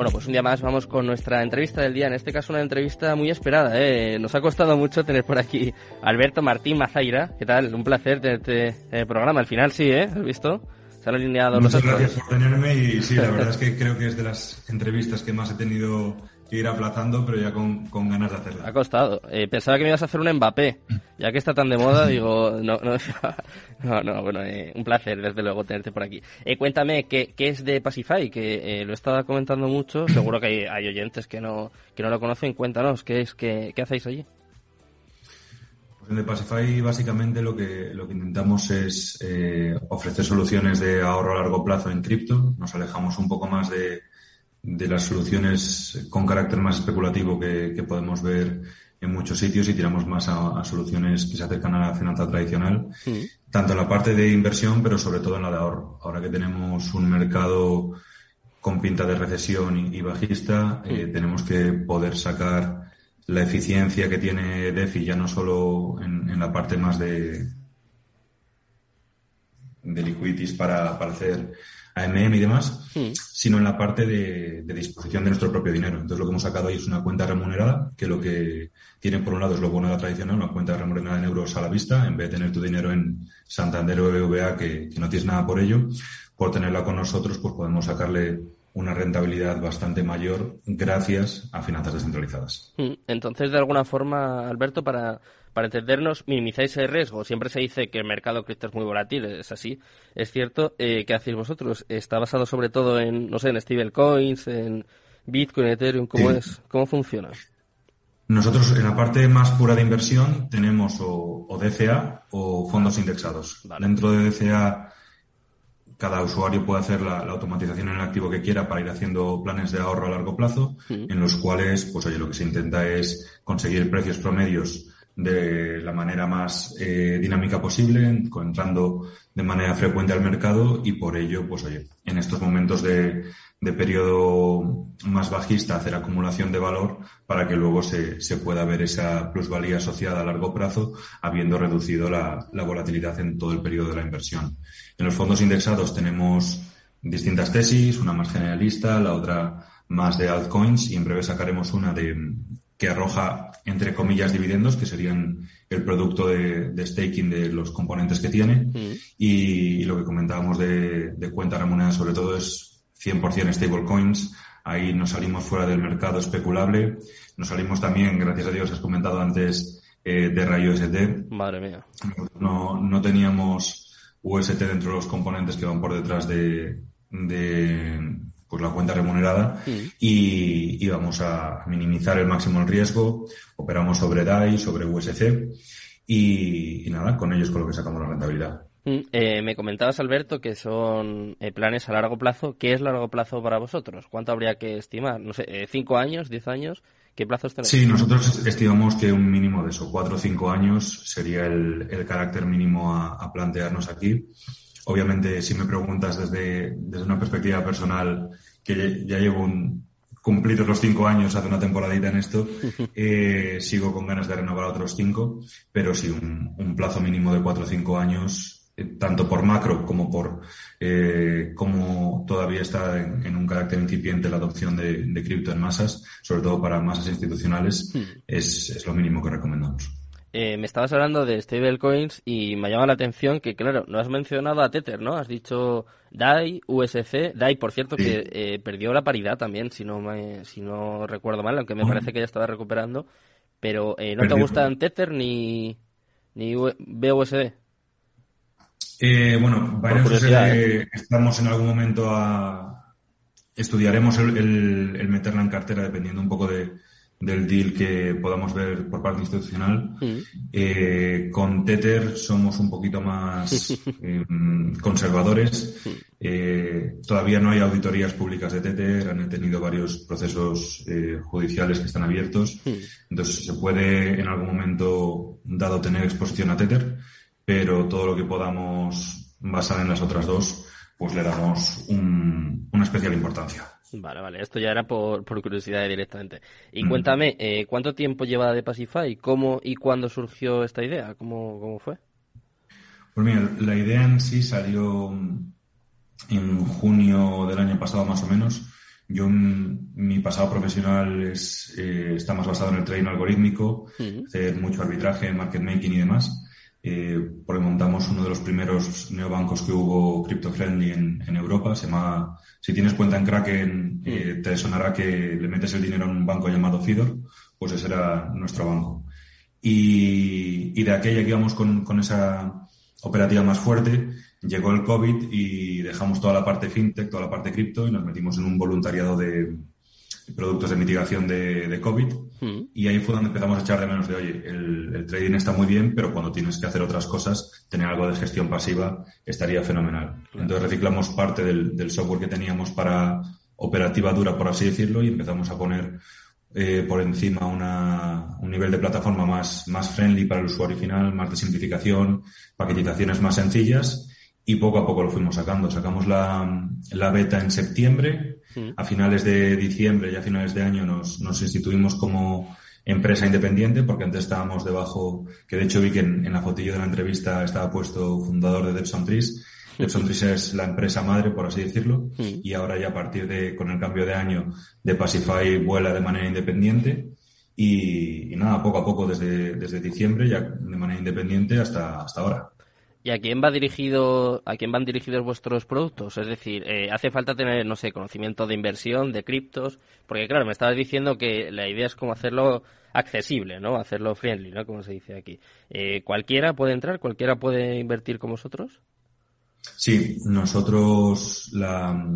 Bueno, pues un día más vamos con nuestra entrevista del día. En este caso, una entrevista muy esperada. ¿eh? Nos ha costado mucho tener por aquí a Alberto Martín Mazaira. ¿Qué tal? Un placer tenerte este programa. Al final, sí, ¿eh? ¿Has visto? Se han alineado Muchas gracias por tenerme y sí, la verdad es que creo que es de las entrevistas que más he tenido que ir aplazando, pero ya con, ganas de hacerla. Ha costado. Eh, pensaba que me ibas a hacer un Mbappé. Ya que está tan de moda, digo, no, no, no, no bueno, eh, un placer desde luego tenerte por aquí. Eh, cuéntame, ¿qué, ¿qué, es de Pacify? Que lo he estado comentando mucho, seguro que hay, hay, oyentes que no, que no lo conocen. Cuéntanos, ¿qué es, qué, qué hacéis allí? Pues en The Pacify básicamente lo que, lo que intentamos es ofrecer soluciones de ahorro a largo plazo en cripto. Nos alejamos un poco más de, de las soluciones con carácter más especulativo que, podemos ver en muchos sitios y tiramos más a, soluciones que se acercan a la finanza tradicional, tanto en la parte de inversión, pero sobre todo en la de ahorro. Ahora que tenemos un mercado con pinta de recesión y, bajista, eh, tenemos que poder sacar la eficiencia que tiene DeFi ya no solo en, la parte más de, de liquidities para, para hacer AMM y demás, hmm. sino en la parte de, disposición de nuestro propio dinero. Entonces lo que hemos sacado ahí es una cuenta remunerada, que lo que tiene por un lado es lo bueno de la tradicional, una cuenta remunerada en euros a la vista, en vez de tener tu dinero en Santander o que, que no tienes nada por ello, por tenerla con nosotros, pues podemos sacarle una rentabilidad bastante mayor gracias a finanzas descentralizadas. Hmm. Entonces, de alguna forma, Alberto, para para entendernos, minimizáis el riesgo. Siempre se dice que el mercado cripto es muy volátil, es así. Es cierto. Eh, ¿Qué hacéis vosotros? ¿Está basado sobre todo en, no sé, en stablecoins, en Bitcoin, Ethereum? ¿Cómo es? ¿Cómo funciona? Nosotros en la parte más pura de inversión tenemos o, DCA o fondos indexados. Dentro de DCA cada usuario puede hacer la, automatización en el activo que quiera para ir haciendo planes de ahorro a largo plazo, en los cuales, pues oye, lo que se intenta es conseguir precios promedios de la manera más eh, dinámica posible, encontrando de manera frecuente al mercado y por ello, pues oye, en estos momentos de, de periodo más bajista hacer acumulación de valor para que luego se, se pueda ver esa plusvalía asociada a largo plazo, habiendo reducido la, la volatilidad en todo el periodo de la inversión. En los fondos indexados tenemos distintas tesis, una más generalista, la otra más de altcoins y en breve sacaremos una de, que arroja, entre comillas, dividendos, que serían el producto de, staking de los componentes que tiene. Mm. Y, lo que comentábamos de, cuenta remunerada, sobre todo, es 100% stablecoins. Ahí nos salimos fuera del mercado especulable. Nos salimos también, gracias a Dios, has comentado antes, eh, de Rayo USD. Madre mía. No, no teníamos UST dentro de los componentes que van por detrás de, de pues la cuenta remunerada mm. y, vamos a minimizar el máximo el riesgo. Operamos sobre DAI, sobre USC y, nada, con ellos con lo que sacamos la rentabilidad. Mm, eh, me comentabas, Alberto, que son eh, planes a largo plazo. ¿Qué es largo plazo para vosotros? ¿Cuánto habría que estimar? No sé, eh, ¿cinco años, diez años? ¿Qué plazos tenéis? Sí, nosotros estimamos que un mínimo de eso, cuatro o cinco años, sería el, carácter mínimo a plantearnos aquí. Obviamente, si me preguntas desde, desde una perspectiva personal, que ya, llevo un, cumplidos los cinco años hace una temporadita en esto, eh, sigo con ganas de renovar otros cinco, pero sí, un, plazo mínimo de cuatro o cinco años, eh, tanto por macro como por eh, como todavía está en, un carácter incipiente la adopción de, de cripto en masas, sobre todo para masas institucionales, hmm. es, es lo mínimo que recomendamos. Eh, me estabas hablando de stablecoins y me llama la atención que, claro, no has mencionado a Tether, ¿no? Has dicho DAI, USC, DAI, por cierto, que eh, perdió la paridad también, si no me, si no recuerdo mal, aunque me parece que ya estaba recuperando. Pero eh, ¿no te gustan Tether ni, ni BUSD? bueno, estamos en algún momento a... Estudiaremos el, el meterla en cartera dependiendo un poco de, del deal que podamos ver por parte institucional. Mm. Eh, con Tether somos un poquito más eh, conservadores. Mm. Eh, todavía no hay auditorías públicas de Tether, han tenido varios procesos judiciales que están abiertos. Mm. Entonces se puede en algún momento dado tener exposición a Tether, pero todo lo que podamos basar en las otras dos, pues le damos una especial importancia. Vale, vale, esto ya era por, por curiosidad directamente. Y cuéntame, eh, ¿cuánto tiempo lleva de Pacify? ¿Cómo y cuándo surgió esta idea? ¿Cómo, cómo fue? Pues mira, la idea en sí salió en junio del año pasado más o menos. Yo, mi pasado profesional es, eh, está más basado en el trading algorítmico, hacer mucho arbitraje, market making y demás, eh, porque montamos uno de los primeros neobancos que hubo crypto friendly en, en Europa. Se llama, si tienes cuenta en Kraken, eh, te sonará que le metes el dinero en un banco llamado Fidor, pues ese era nuestro banco. Y, y de aquella que íbamos con, con esa operativa más fuerte, llegó el COVID y dejamos toda la parte fintech, toda la parte cripto y nos metimos en un voluntariado de productos de mitigación de, COVID. Hmm. Y ahí fue donde empezamos a echar de menos de, oye, el, trading está muy bien, pero cuando tienes que hacer otras cosas, tener algo de gestión pasiva estaría fenomenal. Entonces reciclamos parte del, del software que teníamos para operativa dura, por así decirlo, y empezamos a poner eh, por encima una, un nivel de plataforma más, más friendly para el usuario final, más de simplificación, paquetizaciones más sencillas y poco a poco lo fuimos sacando. Sacamos la, la beta en septiembre, mm. a finales de diciembre y a finales de año nos, nos instituimos como empresa independiente porque antes estábamos debajo, que de hecho vi que en, la fotillo de la entrevista estaba puesto fundador de Depson Trees. Depson Trees es la empresa madre, por así decirlo, mm. y ahora ya a partir de, con el cambio de año, de Pacify vuela de manera independiente. Y, y, nada, poco a poco desde, desde diciembre, ya de manera independiente hasta, hasta ahora. ¿Y a quién va dirigido, a quién van dirigidos vuestros productos? Es decir, eh, hace falta tener, no sé, conocimiento de inversión, de criptos, porque claro, me estabas diciendo que la idea es como hacerlo accesible, ¿no? Hacerlo friendly, ¿no? Como se dice aquí. Eh, ¿Cualquiera puede entrar? ¿Cualquiera puede invertir con vosotros? Sí, nosotros la,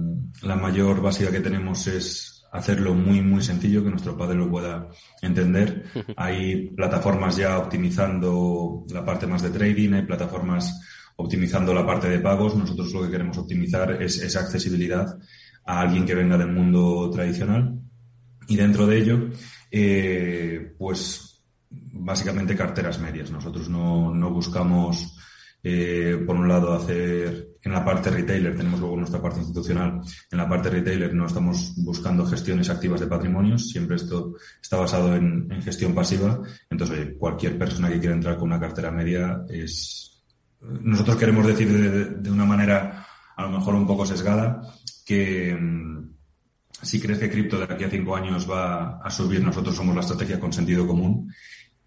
la mayor básica que tenemos es hacerlo muy, muy sencillo, que nuestro padre lo pueda entender. Hay plataformas ya optimizando la parte más de trading, hay plataformas optimizando la parte de pagos. Nosotros lo que queremos optimizar es esa accesibilidad a alguien que venga del mundo tradicional. Y dentro de ello, eh, pues básicamente carteras medias. Nosotros no, no buscamos eh, por un lado, hacer en la parte retailer, tenemos luego nuestra parte institucional, en la parte retailer no estamos buscando gestiones activas de patrimonios, siempre esto está basado en, gestión pasiva. Entonces, cualquier persona que quiera entrar con una cartera media es. Nosotros queremos decir de, una manera a lo mejor un poco sesgada que mm, si crees que cripto de aquí a cinco años va a subir, nosotros somos la estrategia con sentido común.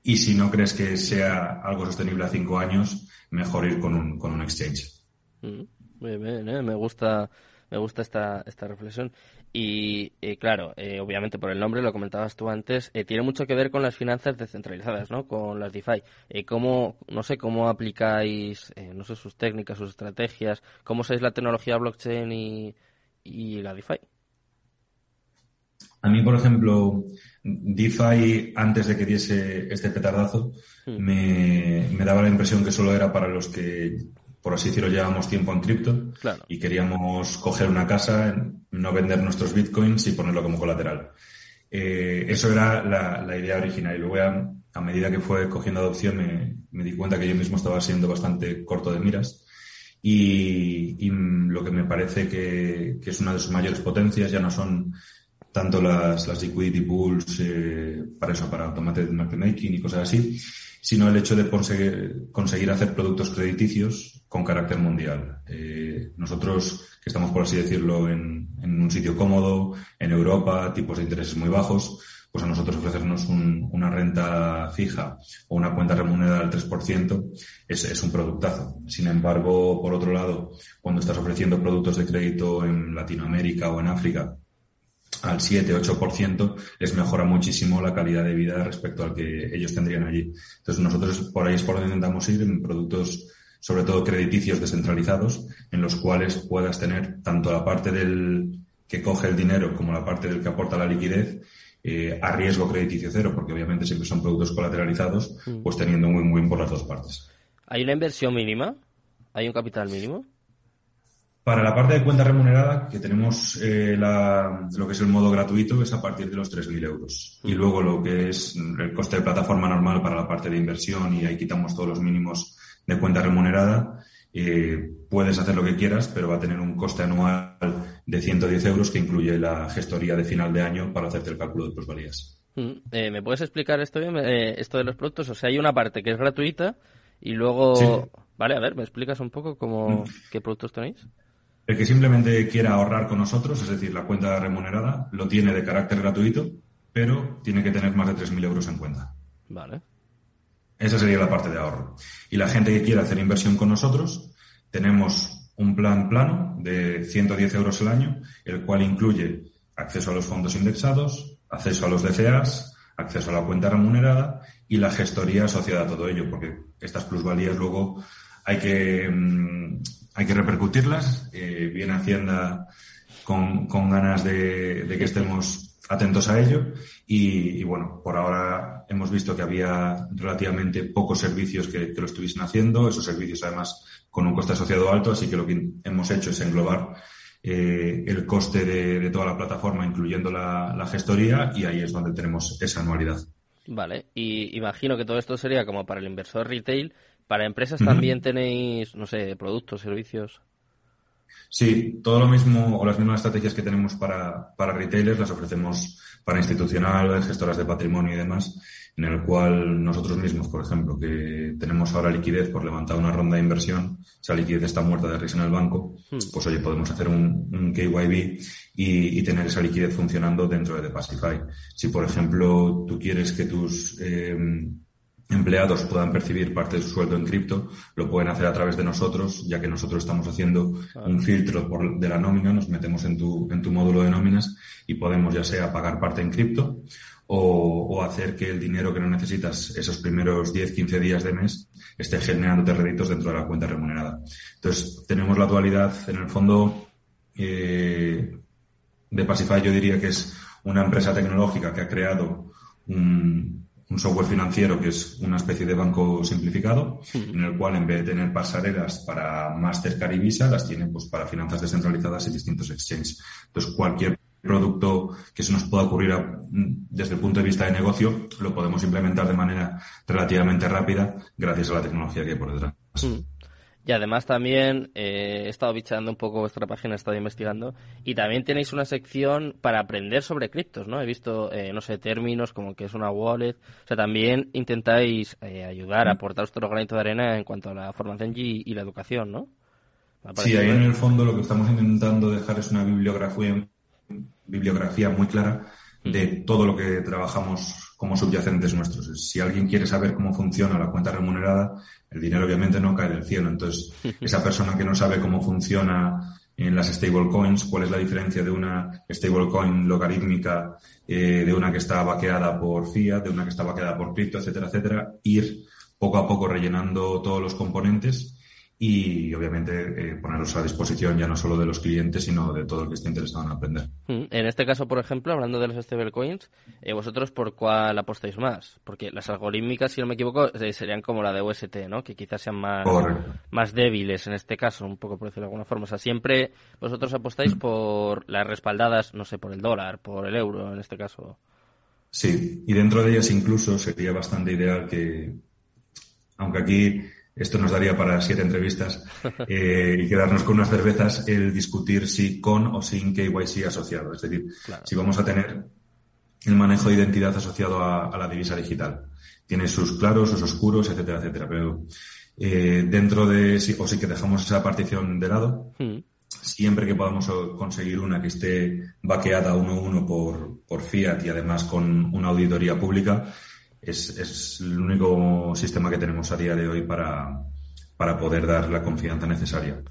Y si no crees que sea algo sostenible a cinco años, mejor ir con un, con un exchange. Mm, muy bien, ¿eh? me gusta me gusta esta, esta reflexión. Y eh, claro, eh, obviamente por el nombre, lo comentabas tú antes, tiene mucho que ver con las finanzas descentralizadas, ¿no? Con las DeFi. ¿Cómo, no sé, cómo aplicáis, no sé, sus técnicas, sus estrategias? ¿Cómo usáis la tecnología blockchain y, y la DeFi? A mí, por ejemplo, DeFi, antes de que diese este petardazo, hmm. me, daba la impresión que solo era para los que, por así decirlo, llevamos tiempo en cripto y queríamos coger una casa, no vender nuestros bitcoins y ponerlo como colateral. Eh, eso era la, idea original y luego a, medida que fue cogiendo adopción me, di cuenta que yo mismo estaba siendo bastante corto de miras y, lo que me parece que, que, es una de sus mayores potencias ya no son tanto las, las liquidity pools eh, para eso, para automated market making y cosas así, sino el hecho de conseguir, conseguir hacer productos crediticios con carácter mundial. Eh, nosotros, que estamos, por así decirlo, en, en, un sitio cómodo, en Europa, tipos de intereses muy bajos, pues a nosotros ofrecernos un, una renta fija o una cuenta remunerada al 3% es, es un productazo. Sin embargo, por otro lado, cuando estás ofreciendo productos de crédito en Latinoamérica o en África, al 7-8%, les mejora muchísimo la calidad de vida respecto al que ellos tendrían allí. Entonces nosotros por ahí es por donde intentamos ir en productos sobre todo crediticios descentralizados, en los cuales puedas tener tanto la parte del que coge el dinero como la parte del que aporta la liquidez eh, a riesgo crediticio cero, porque obviamente siempre son productos colateralizados, mm. pues teniendo muy muy por las dos partes. ¿Hay una inversión mínima? ¿Hay un capital mínimo? Para la parte de cuenta remunerada, que tenemos eh, la, lo que es el modo gratuito, es a partir de los 3.000 euros. Y luego lo que es el coste de plataforma normal para la parte de inversión, y ahí quitamos todos los mínimos de cuenta remunerada, eh, puedes hacer lo que quieras, pero va a tener un coste anual de 110 euros que incluye la gestoría de final de año para hacerte el cálculo de plusvalías. Mm, eh, ¿Me puedes explicar esto bien, eh, esto de los productos? O sea, hay una parte que es gratuita y luego... Vale, a ver, ¿me explicas un poco cómo, mm. qué productos tenéis? El que simplemente quiera ahorrar con nosotros, es decir, la cuenta remunerada, lo tiene de carácter gratuito, pero tiene que tener más de 3.000 euros en cuenta. Vale. Esa sería la parte de ahorro. Y la gente que quiera hacer inversión con nosotros, tenemos un plan plano de 110 euros al año, el cual incluye acceso a los fondos indexados, acceso a los DCAs, acceso a la cuenta remunerada y la gestoría asociada a todo ello, porque estas plusvalías luego hay que, mm, hay que repercutirlas. Eh, viene Hacienda con, ganas de, que estemos atentos a ello y, bueno, por ahora hemos visto que había relativamente pocos servicios que, lo estuviesen haciendo, esos servicios además con un coste asociado alto, así que lo que hemos hecho es englobar eh, el coste de, de, toda la plataforma, incluyendo la, la gestoría, y ahí es donde tenemos esa anualidad. Vale, y imagino que todo esto sería como para el inversor retail. Para empresas también tenéis, no sé, productos, servicios. Sí, todo lo mismo o las mismas estrategias que tenemos para, para retailers las ofrecemos para institucionales, gestoras de patrimonio y demás, en el cual nosotros mismos, por ejemplo, que tenemos ahora liquidez por levantar una ronda de inversión, esa liquidez está muerta de risa en el banco, hmm. pues oye, podemos hacer un, un KYB y, y, tener esa liquidez funcionando dentro de Pacify. Si, por ejemplo, tú quieres que tus eh, empleados puedan percibir parte de su sueldo en cripto, lo pueden hacer a través de nosotros, ya que nosotros estamos haciendo un filtro por, de la nómina, nos metemos en tu, en tu módulo de nóminas y podemos ya sea pagar parte en cripto o, o, hacer que el dinero que no necesitas esos primeros 10, 15 días de mes esté generándote réditos dentro de la cuenta remunerada. Entonces, tenemos la dualidad, en el fondo, eh, de Pacify yo diría que es una empresa tecnológica que ha creado un, un software financiero que es una especie de banco simplificado, en el cual en vez de tener pasarelas para Mastercard y Visa, las tiene pues para finanzas descentralizadas y distintos exchanges. Entonces, cualquier producto que se nos pueda ocurrir a, desde el punto de vista de negocio, lo podemos implementar de manera relativamente rápida gracias a la tecnología que hay por detrás. Y además también eh, he estado bichando un poco vuestra página, he estado investigando. Y también tenéis una sección para aprender sobre criptos, ¿no? He visto, eh, no sé, términos como que es una wallet. O sea, también intentáis eh, ayudar, aportar vuestro granito de arena en cuanto a la formación y, y la educación, ¿no? Sí, ahí en el fondo lo que estamos intentando dejar es una bibliografía, bibliografía muy clara de todo lo que trabajamos como subyacentes nuestros. Si alguien quiere saber cómo funciona la cuenta remunerada, el dinero obviamente no cae del cielo. Entonces, esa persona que no sabe cómo funciona en las stablecoins, cuál es la diferencia de una stablecoin logarítmica, eh, de una que está vaqueada por fiat, de una que está vaqueada por cripto, etcétera, etcétera, ir poco a poco rellenando todos los componentes y obviamente eh, ponerlos a disposición ya no solo de los clientes, sino de todo el que esté interesado en aprender. Mm, en este caso, por ejemplo, hablando de los stablecoins, eh, ¿vosotros por cuál apostáis más? Porque las algorítmicas, si no me equivoco, eh, serían como la de UST, ¿no? Que quizás sean más, más débiles en este caso, un poco por decirlo de alguna forma. O sea, siempre vosotros apostáis mm. por las respaldadas, no sé, por el dólar, por el euro, en este caso. Sí, y dentro de ellas incluso sería bastante ideal que, aunque aquí esto nos daría para siete entrevistas eh, y quedarnos con unas cervezas, el discutir si con o sin KYC asociado. Es decir, claro. si vamos a tener el manejo de identidad asociado a, a, la divisa digital. Tiene sus claros, sus oscuros, etcétera, etcétera. Pero eh, dentro de, si, o si que dejamos esa partición de lado, mm. siempre que podamos conseguir una que esté vaqueada uno a uno por, por fiat y además con una auditoría pública, es, es, el único sistema que tenemos a día de hoy para, para poder dar la confianza necesaria.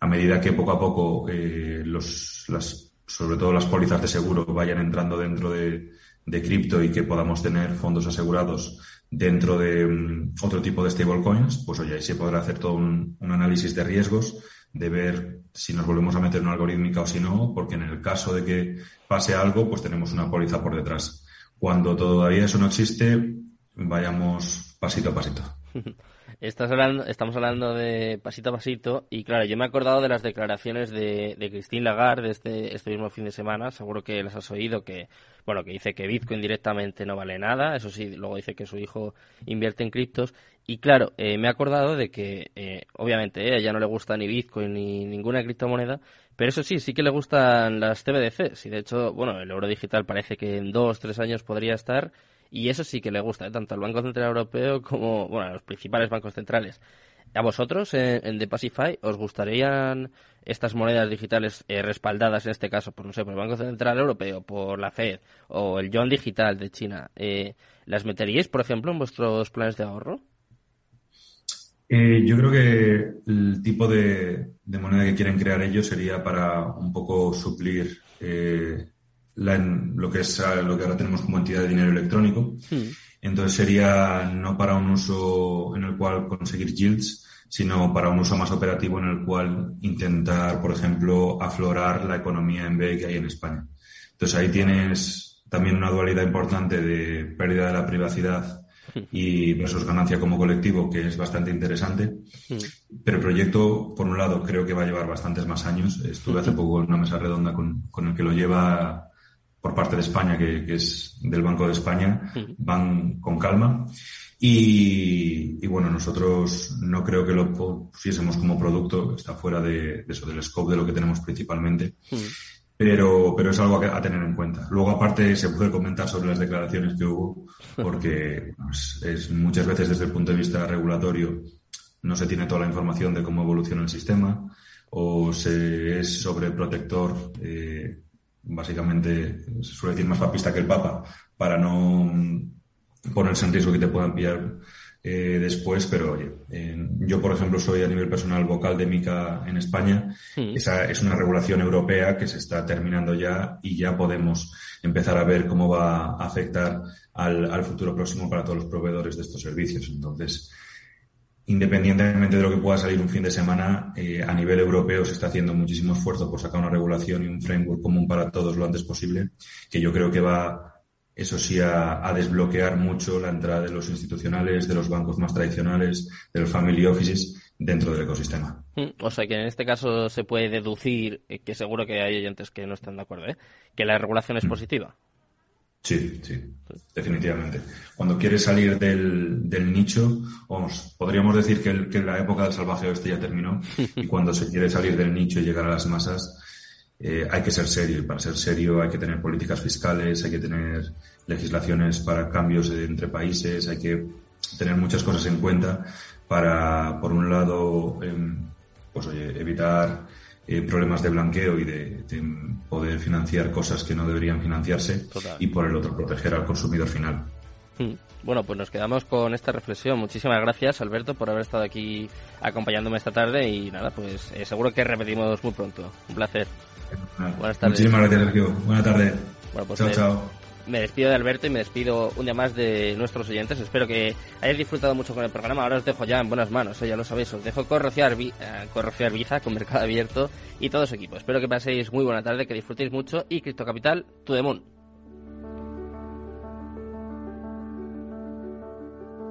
A medida que poco a poco eh, los, las, sobre todo las pólizas de seguro vayan entrando dentro de, de cripto y que podamos tener fondos asegurados dentro de um, otro tipo de stablecoins, pues oye, ahí se podrá hacer todo un, un, análisis de riesgos, de ver si nos volvemos a meter en una algorítmica o si no, porque en el caso de que pase algo, pues tenemos una póliza por detrás. Cuando todavía eso no existe, vayamos pasito a pasito. Estás hablando, estamos hablando de pasito a pasito y claro, yo me he acordado de las declaraciones de, de Christine Lagarde este, este mismo fin de semana, seguro que las has oído, que bueno, que dice que Bitcoin directamente no vale nada, eso sí, luego dice que su hijo invierte en criptos y claro, eh, me he acordado de que eh, obviamente a ella no le gusta ni Bitcoin ni ninguna criptomoneda, pero eso sí, sí que le gustan las CBDCs y de hecho, bueno, el euro digital parece que en dos, tres años podría estar y eso sí que le gusta, ¿eh? tanto al Banco Central Europeo como bueno, a los principales bancos centrales. ¿A vosotros en, en The Pacify os gustarían estas monedas digitales eh, respaldadas, en este caso, por, no sé, por el Banco Central Europeo, por la Fed o el Yuan Digital de China, eh, ¿las meteríais, por ejemplo, en vuestros planes de ahorro? Eh, yo creo que el tipo de, moneda que quieren crear ellos sería para un poco suplir lo que es lo que ahora tenemos como entidad de dinero electrónico. Hmm. Entonces sería no para un uso en el cual conseguir yields, sino para un uso más operativo en el cual intentar, por ejemplo, aflorar la economía en B que hay en España. Entonces ahí tienes también una dualidad importante de pérdida de la privacidad y versus ganancia como colectivo, que es bastante interesante. Pero el proyecto, por un lado, creo que va a llevar bastantes más años. Estuve hace poco en una mesa redonda con, con el que lo lleva por parte de España, que, es del Banco de España, van con calma. Y, bueno, nosotros no creo que lo pusiésemos como producto, está fuera de, eso, del scope de lo que tenemos principalmente. Pero, pero es algo a, tener en cuenta. Luego, aparte, se puede comentar sobre las declaraciones que hubo, porque es muchas veces desde el punto de vista regulatorio no se tiene toda la información de cómo evoluciona el sistema o se es sobreprotector eh, básicamente se suele decir más papista que el Papa, para no ponerse en riesgo que te puedan pillar eh, después, pero oye, yo por ejemplo soy a nivel personal vocal de MICA en España, esa es una regulación europea que se está terminando ya y ya podemos empezar a ver cómo va a afectar al, al futuro próximo para todos los proveedores de estos servicios. Entonces, independientemente de lo que pueda salir un fin de semana, eh, a nivel europeo se está haciendo muchísimo esfuerzo por sacar una regulación y un framework común para todos lo antes posible, que yo creo que va, eso sí, a, desbloquear mucho la entrada de los institucionales, de los bancos más tradicionales, de los family offices dentro del ecosistema. Mm, o sea que en este caso se puede deducir, eh, que seguro que hay oyentes que no están de acuerdo, ¿eh? que la regulación es mm. positiva. Sí, sí, definitivamente. Cuando quieres salir del, del nicho, vamos, podríamos decir que, la época del salvaje oeste ya terminó y cuando se quiere salir del nicho y llegar a las masas, eh, hay que ser serio y para ser serio hay que tener políticas fiscales, hay que tener legislaciones para cambios entre países, hay que tener muchas cosas en cuenta para, por un lado, em, pues oye, evitar eh, problemas de blanqueo y de, poder financiar cosas que no deberían financiarse y por el otro proteger al consumidor final. Hmm. Bueno, pues nos quedamos con esta reflexión. Muchísimas gracias, Alberto, por haber estado aquí acompañándome esta tarde y nada, pues eh, seguro que repetimos muy pronto. Un placer. Buenas tardes. Muchísimas gracias, Sergio. Buenas tardes. Bueno, pues chao, chao me despido de Alberto y me despido un día más de nuestros oyentes. Espero que hayáis disfrutado mucho con el programa. Ahora os dejo ya en buenas manos, ya lo sabéis. Os dejo con Vi eh, con Mercado Abierto y todo su equipo. Espero que paséis muy buena tarde, que disfrutéis mucho y Cripto Capital, tu demon.